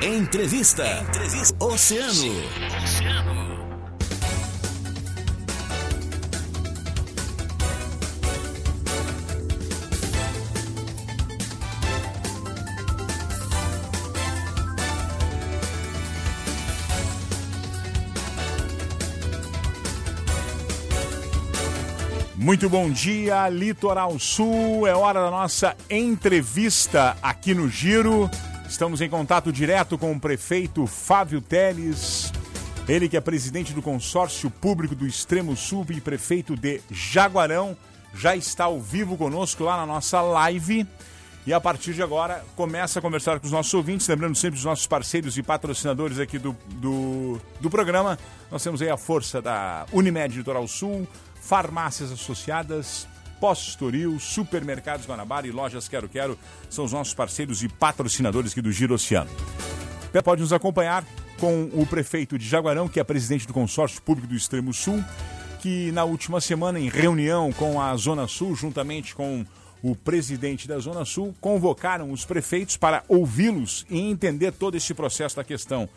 Entrevista. Entrevista. Oceano. Oceano. Muito bom dia, Litoral Sul. É hora da nossa entrevista aqui no Giro. Estamos em contato direto com o prefeito Fábio Teles. Ele que é presidente do consórcio público do Extremo Sul e prefeito de Jaguarão, já está ao vivo conosco lá na nossa live. E a partir de agora começa a conversar com os nossos ouvintes, lembrando sempre os nossos parceiros e patrocinadores aqui do, do, do programa. Nós temos aí a força da Unimed Litoral Sul, farmácias associadas, Postoril, Supermercados Guanabara e Lojas Quero Quero são os nossos parceiros e patrocinadores aqui do Giro Oceano. Pode nos acompanhar com o prefeito de Jaguarão, que é presidente do consórcio público do Extremo Sul, que na última semana, em reunião com a Zona Sul, juntamente com o presidente da Zona Sul, convocaram os prefeitos para ouvi-los e entender todo esse processo da questão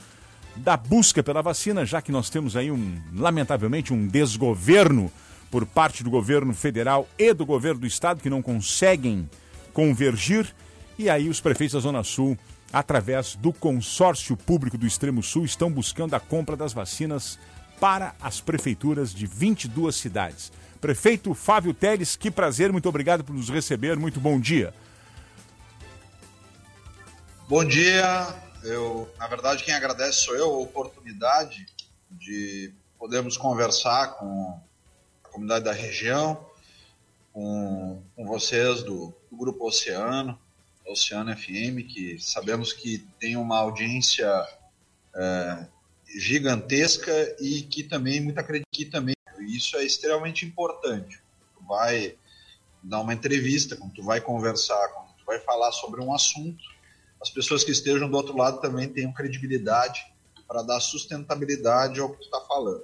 da busca pela vacina, já que nós temos aí um, lamentavelmente, um desgoverno por parte do governo federal e do governo do estado que não conseguem convergir. E aí os prefeitos da Zona Sul, através do consórcio público do Extremo Sul, estão buscando a compra das vacinas para as prefeituras de 22 cidades. Prefeito Fábio Teles, que prazer, muito obrigado por nos receber, muito bom dia. Bom dia, eu, na verdade, quem agradece sou eu a oportunidade de podermos conversar com comunidade da região, com, com vocês do, do, Grupo Oceano, Oceano FM, que sabemos que tem uma audiência é, gigantesca e que também, muita que também, isso é extremamente importante. Tu vai dar uma entrevista, quando tu vai conversar, quando tu vai falar sobre um assunto, as pessoas que estejam do outro lado também tenham credibilidade para dar sustentabilidade ao que tu está falando.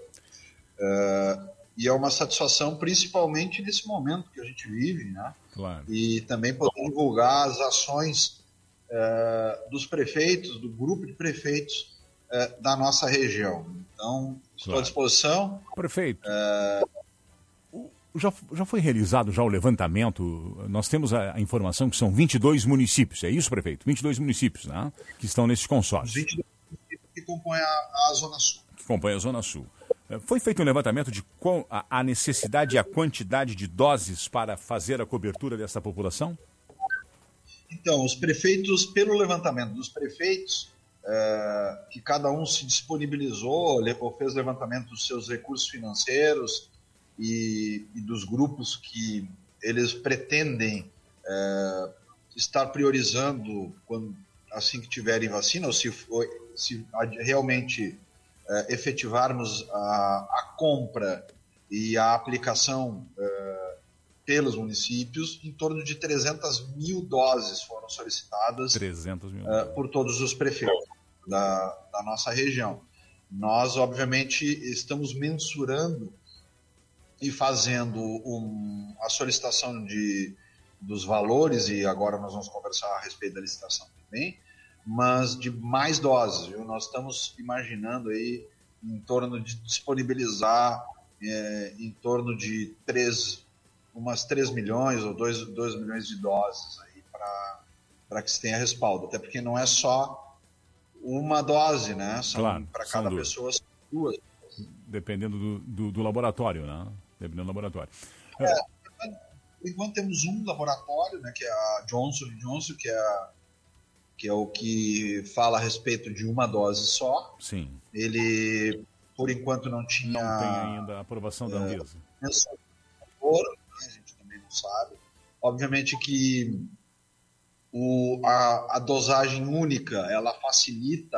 Uh, e é uma satisfação, principalmente nesse momento que a gente vive, né? Claro. E também poder divulgar as ações uh, dos prefeitos, do grupo de prefeitos uh, da nossa região. Então, estou claro. à disposição. Prefeito. Uh, já, já foi realizado já o levantamento? Nós temos a, a, informação que são 22 municípios, é isso, prefeito? 22 municípios né? que estão nesse consórcio. 22 municípios que compõem a, a Zona Sul. Que compõem a Zona Sul. Foi feito um levantamento de a necessidade e a quantidade de doses para fazer a cobertura dessa população? Então, os prefeitos, pelo levantamento dos prefeitos, é, que cada um se disponibilizou, ou fez levantamento dos seus recursos financeiros e, e dos grupos que eles pretendem é, estar priorizando quando, assim que tiverem vacina, ou se, se realmente uh, efetivarmos a, a, compra e a aplicação uh, pelos municípios, em torno de 300 mil doses foram solicitadas 300 mil. Uh, por todos os prefeitos da, da nossa região. Nós, obviamente, estamos mensurando e fazendo um, a solicitação de, dos valores, e agora nós vamos conversar a respeito da licitação também, mas de mais doses. Viu? Nós estamos imaginando aí em torno de disponibilizar é, em torno de 3, umas 3 milhões ou 2, 2 milhões de doses aí para que se tenha respaldo. Até porque não é só uma dose, né? São claro, para cada duas. pessoa duas. Dependendo do, do, do, laboratório, né? Dependendo do laboratório. É, enquanto temos um laboratório, né, que é a Johnson Johnson, que é a que é o que fala a respeito de uma dose só. Sim. Ele, por enquanto, não tinha. Não tem ainda a aprovação da Anvisa. É, a gente também não sabe. Obviamente que o, a, a dosagem única ela facilita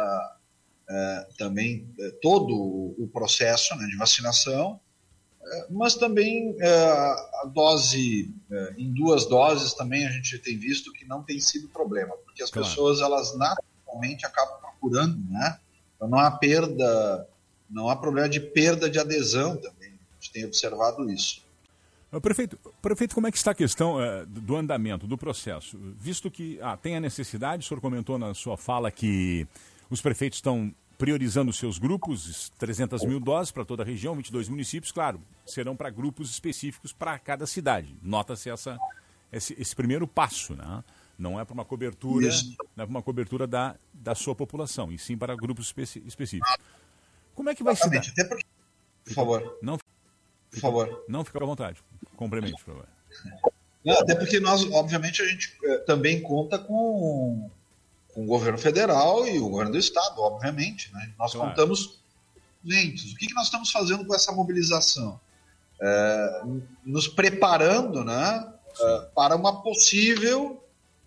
é, também é, todo o processo né, de vacinação mas também é, a dose é, em duas doses também a gente tem visto que não tem sido problema, porque as claro. pessoas elas naturalmente acabam procurando, né? Então não há perda, não há problema de perda de adesão também. A gente tem observado isso. Prefeito, prefeito, como é que está a questão é, do andamento, do processo? Visto que ah, tem a necessidade, o senhor comentou na sua fala que Os prefeitos estão priorizando seus grupos, 300 mil doses para toda a região, 22 municípios, claro, serão para grupos específicos para cada cidade. Nota-se essa, esse, esse, primeiro passo, né? Não é para uma cobertura, Isso. não é para uma cobertura da, da sua população, e sim para grupos especi específicos. Como é que vai Exatamente. se dar? Até porque... Por favor. Não, por favor. Não fica à vontade. Complemente, por favor. Não, até porque nós, obviamente, a gente eh, também conta com com o governo federal e o governo do estado, obviamente. Né? Nós claro. contamos lentes. O que, que nós estamos fazendo com essa mobilização? É, nos preparando né, é, para uma possível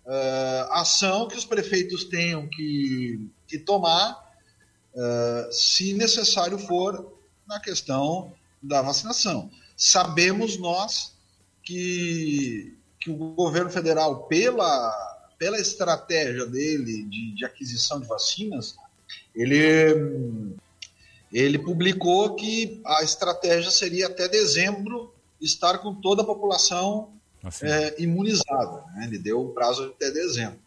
é, ação que os prefeitos tenham que, que tomar, é, se necessário for, na questão da vacinação. Sabemos nós que, que o governo federal, pela pela estratégia dele de, de aquisição de vacinas, ele, ele publicou que a estratégia seria até dezembro estar com toda a população assim. é, imunizada. Né? Ele deu o prazo até dezembro.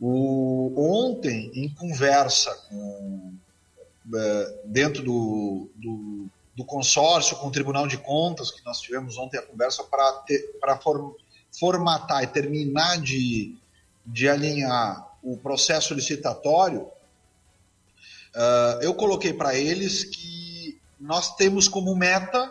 O, ontem, em conversa com, é, dentro do, do, do, consórcio com o Tribunal de Contas, que nós tivemos ontem a conversa para form, formatar e terminar de de alinhar o processo licitatório, uh, eu coloquei para eles que nós temos como meta,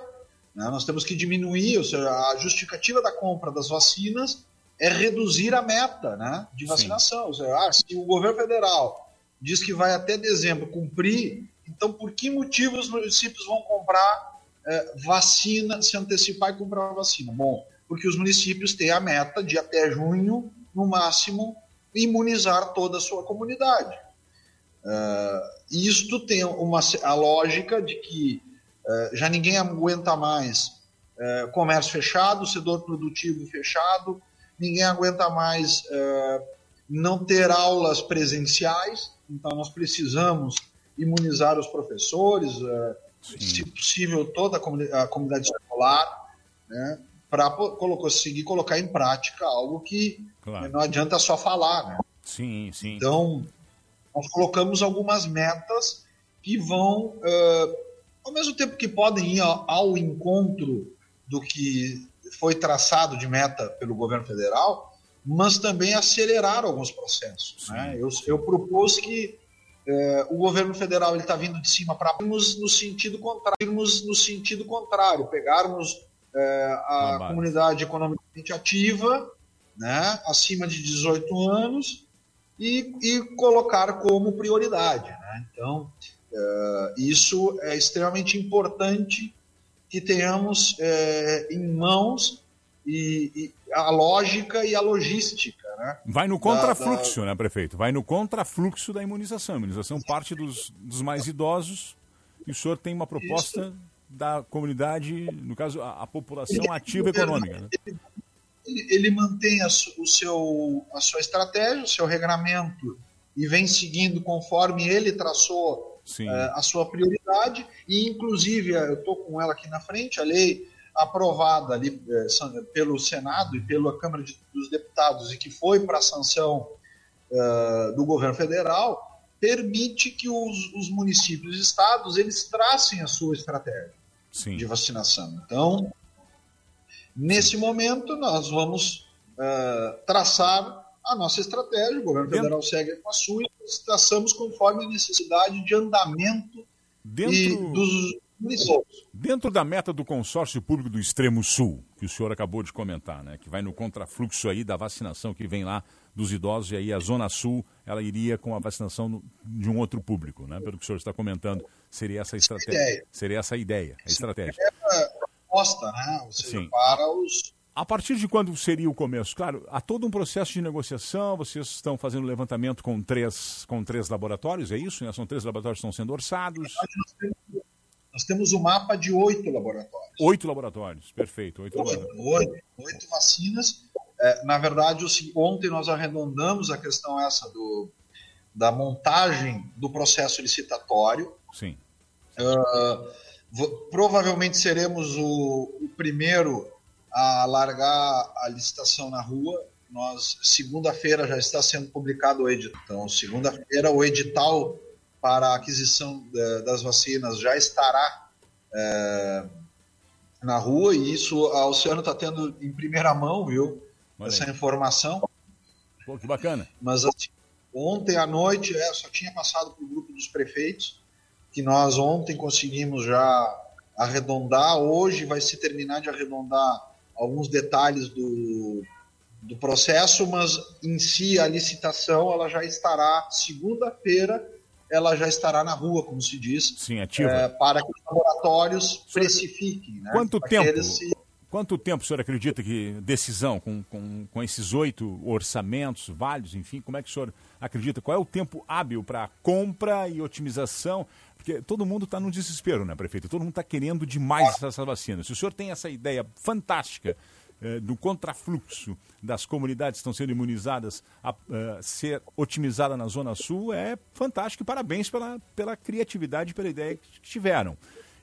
né, nós temos que diminuir, ou seja, a justificativa da compra das vacinas é reduzir a meta né, de vacinação. Ou seja, ah, se o governo federal diz que vai até dezembro cumprir, então por que motivo os municípios vão comprar eh, vacina, se antecipar e comprar vacina? Bom, porque os municípios têm a meta de até junho no máximo, imunizar toda a sua comunidade. Uh, isto tem uma, a lógica de que uh, já ninguém aguenta mais uh, comércio fechado, setor produtivo fechado, ninguém aguenta mais não ter aulas presenciais, então nós precisamos imunizar os professores, se possível toda a comunidade, a comunidade escolar, né? para conseguir colocar em prática algo que claro. não adianta só falar, né? Sim, sim. Então, nós colocamos algumas metas que vão, uh, ao mesmo tempo que podem ir ao, ao, encontro do que foi traçado de meta pelo governo federal, mas também acelerar alguns processos. Né? Eu, eu propus que o governo federal está vindo de cima para irmos no sentido contrário, irmos no sentido contrário, pegarmos a comunidade economicamente ativa, né, acima de 18 anos, e, e colocar como prioridade. Né? Então, é, isso é extremamente importante que tenhamos é, em mãos e, e, a lógica e a logística. Né? Vai no contrafluxo, da, da... né, prefeito? Vai no contrafluxo da imunização. A imunização parte dos, dos mais idosos e o senhor tem uma proposta isso da comunidade, no caso, a, a população ativa econômica. Né? Ele, ele, mantém a, o seu, a sua estratégia, o seu regramento e vem seguindo conforme ele traçou uh, a sua prioridade e, inclusive, eu estou com ela aqui na frente, a lei aprovada ali uh, pelo Senado e pela Câmara de, dos Deputados e que foi para a sanção uh, do governo federal, permite que os, os municípios e estados eles tracem a sua estratégia Sim. de vacinação. Então, nesse momento, nós vamos uh, traçar a nossa estratégia, o governo Dentro... federal segue com a sua e nós traçamos conforme a necessidade de andamento Dentro... e dos municípios. Dentro da meta do consórcio público do Extremo Sul, que o senhor acabou de comentar, né, que vai no contrafluxo aí da vacinação que vem lá dos idosos, e aí a Zona Sul ela iria com a vacinação de um outro público, né? Pelo que o senhor está comentando, seria essa estratégia. Seria essa a ideia, a estratégia. É proposta, né? Ou seja, Sim. para os. A partir de quando seria o começo? Claro, há todo um processo de negociação, vocês estão fazendo levantamento com três, com três laboratórios, é isso? Né? São três laboratórios que estão sendo orçados. Nós temos, nós temos um mapa de oito laboratórios. Oito laboratórios, perfeito. Oito, oito, laboratórios. oito, oito vacinas é, na verdade, ontem nós arredondamos a questão essa do, da montagem do processo licitatório. Sim. Uh, provavelmente seremos o, o, primeiro a largar a licitação na rua. Nós segunda-feira já está sendo publicado o edital. Então, segunda-feira o edital para a aquisição é, das vacinas já estará é, na rua e isso a Oceano está tendo em primeira mão, viu? Essa informação. Pô, que bacana. Mas assim, ontem à noite, é, só tinha passado para o grupo dos prefeitos, que nós ontem conseguimos já arredondar, hoje vai se terminar de arredondar alguns detalhes do, do processo, mas em si a licitação ela já estará segunda-feira ela já estará na rua, como se diz, Sim, ativa. É, para que os laboratórios precifiquem. Né? Quanto tempo? Se... Quanto tempo o senhor acredita que decisão com, com, com esses oito orçamentos válidos, enfim, como é que o senhor acredita? Qual é o tempo hábil para compra e otimização? Porque todo mundo está no desespero, né, prefeito? Todo mundo está querendo demais essas vacinas. Se o senhor tem essa ideia fantástica eh, do contrafluxo das comunidades que estão sendo imunizadas a uh, ser otimizada na Zona Sul, é fantástico e parabéns pela, pela criatividade e pela ideia que tiveram.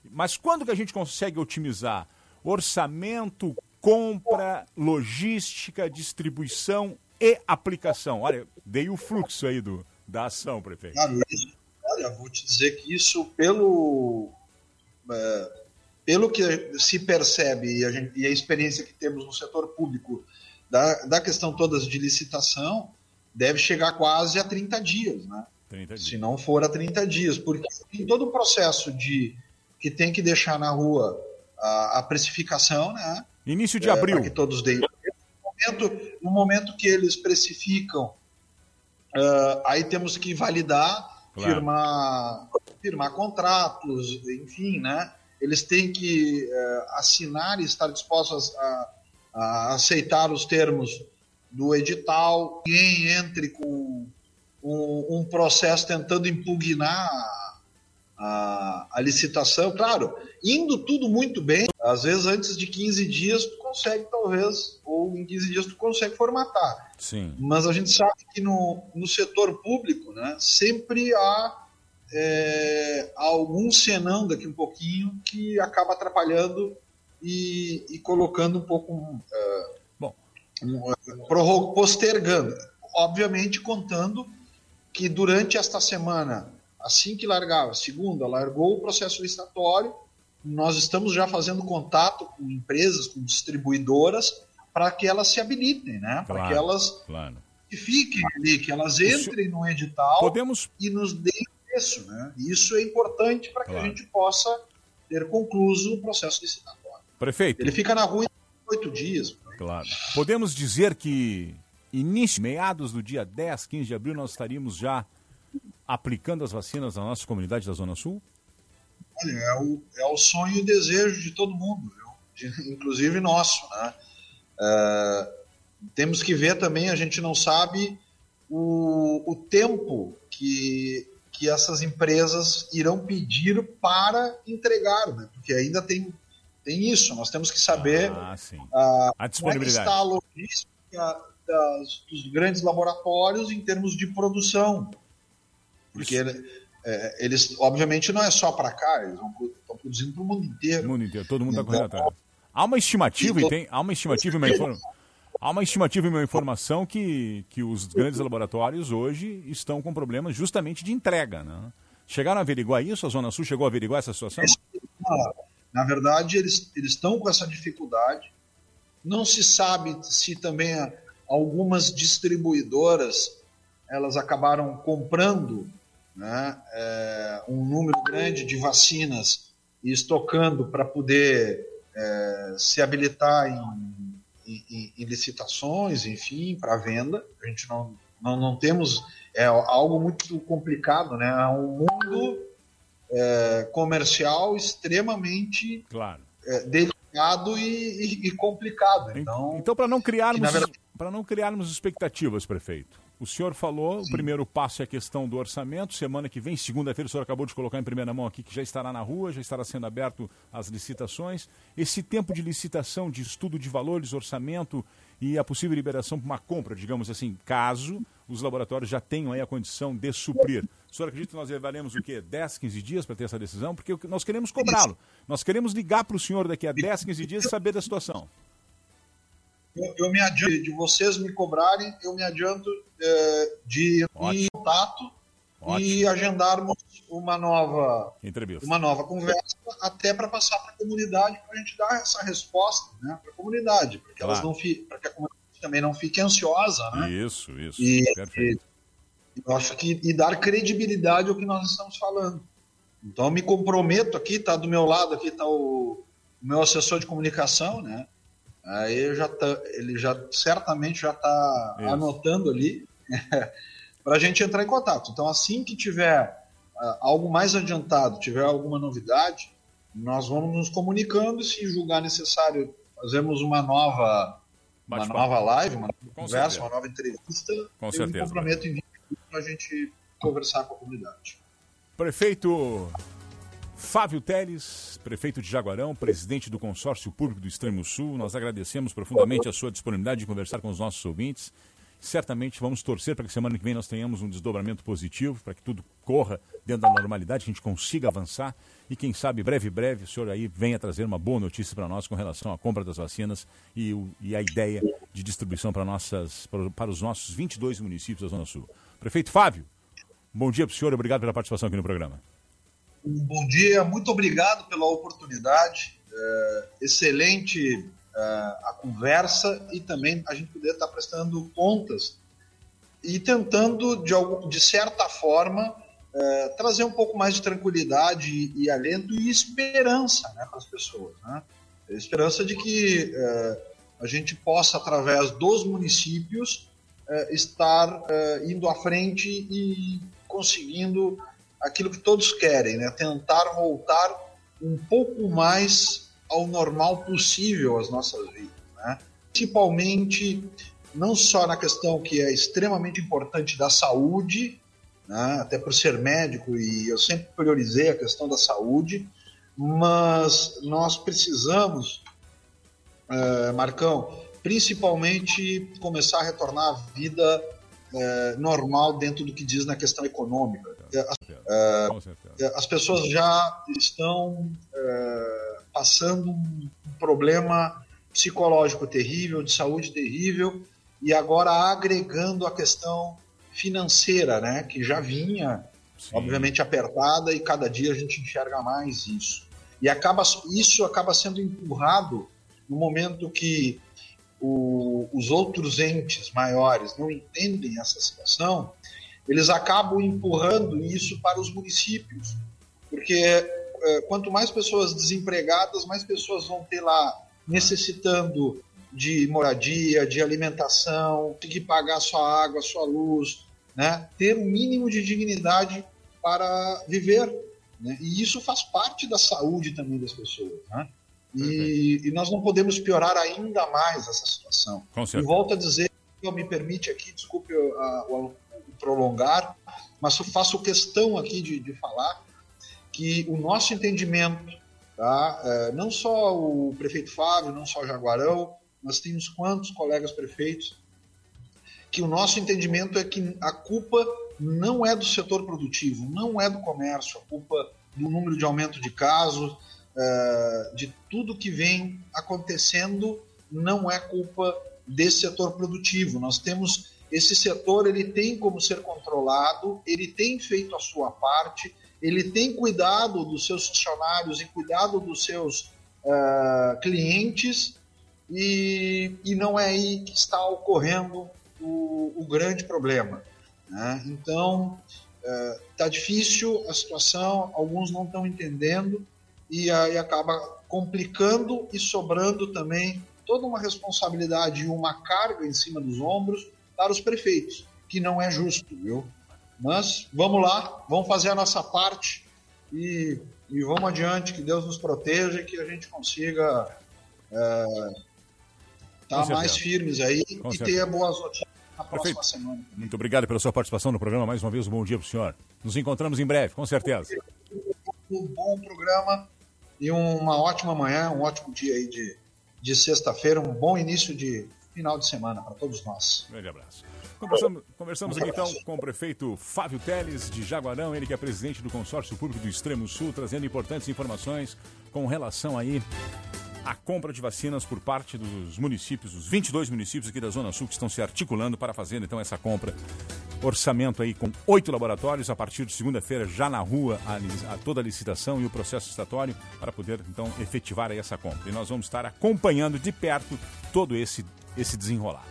Mas quando que a gente consegue otimizar orçamento, compra, logística, distribuição e aplicação? Olha, dei o fluxo aí do, da ação, prefeito. Claro, isso Olha, vou te dizer que isso, pelo, é, pelo que se percebe e a, gente, e a, experiência que temos no setor público da, da questão toda de licitação, deve chegar quase a 30 dias, né? 30 dias. Se não for a 30 dias, porque tem todo o processo de que tem que deixar na rua a, a precificação, né? Início de é, abril. que todos deem. No momento, no momento que eles precificam, uh, aí temos que validar claro. firmar, firmar contratos, enfim, né? Eles têm que uh, assinar e estar dispostos a, a, aceitar os termos do edital. Ninguém entre com um, um processo tentando impugnar a, a, licitação. Claro, indo tudo muito bem, às vezes antes de 15 dias tu consegue, talvez, ou em 15 dias tu consegue formatar. Sim. Mas a gente sabe que no, no setor público, né, sempre há é, algum senão daqui um pouquinho que acaba atrapalhando e, e colocando um pouco. Uh, Bom. Um, uh, postergando. Obviamente, contando que durante esta semana, assim que largava, segunda, largou o processo licitatório, nós estamos já fazendo contato com empresas, com distribuidoras, para que elas se habilitem, né? Claro, para que elas claro. fiquem ali, que elas entrem no edital Podemos... e nos deem preço, né? Isso é importante para claro. que a gente possa ter concluído o processo licitatório. Prefeito. Ele fica na rua em oito dias. Claro. Podemos dizer que início, meados do dia 10, 15 de abril, nós estaríamos já aplicando as vacinas na nossa comunidade da Zona Sul? Olha, é o, é o sonho e o desejo de todo mundo, viu? inclusive nosso, né? Uh, temos que ver também, a gente não sabe o, o tempo que, que essas empresas irão pedir para entregar, né? porque ainda tem, tem isso, nós temos que saber ah, uh, a como é está a logística das, dos grandes laboratórios em termos de produção. Porque é, eles, obviamente, não é só para cá, eles estão produzindo para o mundo inteiro. O mundo inteiro, todo mundo está então, correndo atrás. Há uma estimativa e tem, há uma estimativa uma informação. Há uma estimativa e uma informação que, que os grandes laboratórios hoje estão com problemas justamente de entrega. Né? Chegaram a averiguar isso? A Zona Sul chegou a averiguar essa situação? Na verdade, eles, eles estão com essa dificuldade. Não se sabe se também algumas distribuidoras elas acabaram comprando né, é, um número grande de vacinas e estocando para poder é, se habilitar em, em, em, licitações, enfim, para venda. A gente não, não, não temos. É algo muito complicado, né? É um mundo é, comercial extremamente claro. é, delicado e, e, e, complicado. Então, então para não criarmos, verdade... para não criarmos expectativas, prefeito o senhor falou, Sim. o primeiro passo é a questão do orçamento. Semana que vem, segunda-feira, o senhor acabou de colocar em primeira mão aqui que já estará na rua, já estará sendo aberto as licitações. Esse tempo de licitação, de estudo de valores, orçamento e a possível liberação para uma compra, digamos assim, caso os laboratórios já tenham aí a condição de suprir. O senhor acredita que nós levaremos o quê? 10, 15 dias para ter essa decisão? Porque nós queremos cobrá-lo. Nós queremos ligar para o senhor daqui a 10, 15 dias e saber da situação eu, eu me adianto de vocês me cobrarem, eu me adianto é, de ir em contato Ótimo. e agendarmos uma nova, Entrevista. uma nova conversa até para passar para a comunidade para a gente dar essa resposta né, para a comunidade, para que, claro. elas não fi, para que a comunidade também não fique ansiosa. Né? Isso, isso. E, Perfeito. E, eu acho que e dar credibilidade ao que nós estamos falando. Então, eu me comprometo aqui, está do meu lado aqui está o, o, meu assessor de comunicação, né? Aí já tá, ele já certamente já está anotando ali para a gente entrar em contato. Então, assim que tiver uh, algo mais adiantado, tiver alguma novidade, nós vamos nos comunicando e se julgar necessário, fazemos uma nova uma nova live, uma nova conversa, certeza. uma nova entrevista. Com eu certeza. me comprometo em para a gente conversar com a comunidade. Prefeito Fábio Teles, prefeito de Jaguarão, presidente do Consórcio Público do Extremo Sul, nós agradecemos profundamente a sua disponibilidade de conversar com os nossos ouvintes. Certamente vamos torcer para que semana que vem nós tenhamos um desdobramento positivo, para que tudo corra dentro da normalidade, que a gente consiga avançar e quem sabe breve, breve, o senhor aí venha trazer uma boa notícia para nós com relação à compra das vacinas e, o, e a ideia de distribuição para, nossas, para, para os nossos 22 municípios da Zona Sul. Prefeito Fábio, bom dia para o senhor obrigado pela participação aqui no programa. Bom dia, muito obrigado pela oportunidade. É, excelente é, a conversa e também a gente poder estar prestando contas e tentando, de, algum, de certa forma, é, trazer um pouco mais de tranquilidade e, e alento e esperança né, para as pessoas. Né? Esperança de que a gente possa, através dos municípios, estar indo à frente e conseguindo aquilo que todos querem, né? tentar voltar um pouco mais ao normal possível as nossas vidas. Né? Principalmente, não só na questão que é extremamente importante da saúde, né? até por ser médico e eu sempre priorizei a questão da saúde, mas nós precisamos, uh, Marcão, principalmente começar a retornar à vida uh, normal dentro do que diz na questão econômica. Uh, as pessoas já estão passando um problema psicológico terrível, de saúde terrível, e agora agregando a questão financeira, né, que já vinha, Sim. obviamente, apertada e cada dia a gente enxerga mais isso. E acaba, isso acaba sendo empurrado no momento que o, os outros entes maiores não entendem essa situação, eles acabam empurrando isso para os municípios, porque é, quanto mais pessoas desempregadas, mais pessoas vão ter lá necessitando de moradia, de alimentação, que pagar sua água, sua luz, né? ter um mínimo de dignidade para viver. Né? E isso faz parte da saúde também das pessoas. Né? E, e, nós não podemos piorar ainda mais essa situação. E volto a dizer, eu me permite aqui, desculpe o, prolongar, mas faço questão aqui de, de falar que o nosso entendimento, tá? É, não só o prefeito Fábio, não só o Jaguarão, nós temos quantos colegas prefeitos, que o nosso entendimento é que a culpa não é do setor produtivo, não é do comércio, a culpa do número de aumento de casos, é, de tudo que vem acontecendo, não é culpa desse setor produtivo. Nós temos esse setor, ele tem como ser controlado, ele tem feito a sua parte, ele tem cuidado dos seus funcionários e cuidado dos seus uh, clientes e, e não é aí que está ocorrendo o, o grande problema. Né? Então, está uh, difícil a situação, alguns não estão entendendo e aí acaba complicando e sobrando também toda uma responsabilidade e uma carga em cima dos ombros para os prefeitos, que não é justo, viu? Mas vamos lá, vamos fazer a nossa parte e, e vamos adiante, que Deus nos proteja e que a gente consiga estar é, tá mais firmes aí Com e certeza. ter boas notícias na próxima Perfeito. semana. Muito obrigado pela sua participação no programa. Mais uma vez, um bom dia para o senhor. Nos encontramos em breve, com certeza. Um bom programa e uma ótima manhã, um ótimo dia aí de, de sexta-feira, um bom início de final de semana para todos nós. Grande abraço. Conversamos, conversamos aqui então com o prefeito Fábio Teles de Jaguarão, ele que é presidente do Consórcio Público do Extremo Sul, trazendo importantes informações com relação aí à compra de vacinas por parte dos municípios, os 22 municípios aqui da Zona Sul que estão se articulando para fazer então essa compra orçamento aí com oito laboratórios, a partir de segunda-feira já na rua a, a, toda a licitação e o processo estatório para poder então efetivar essa compra. E nós vamos estar acompanhando de perto todo esse, esse desenrolar.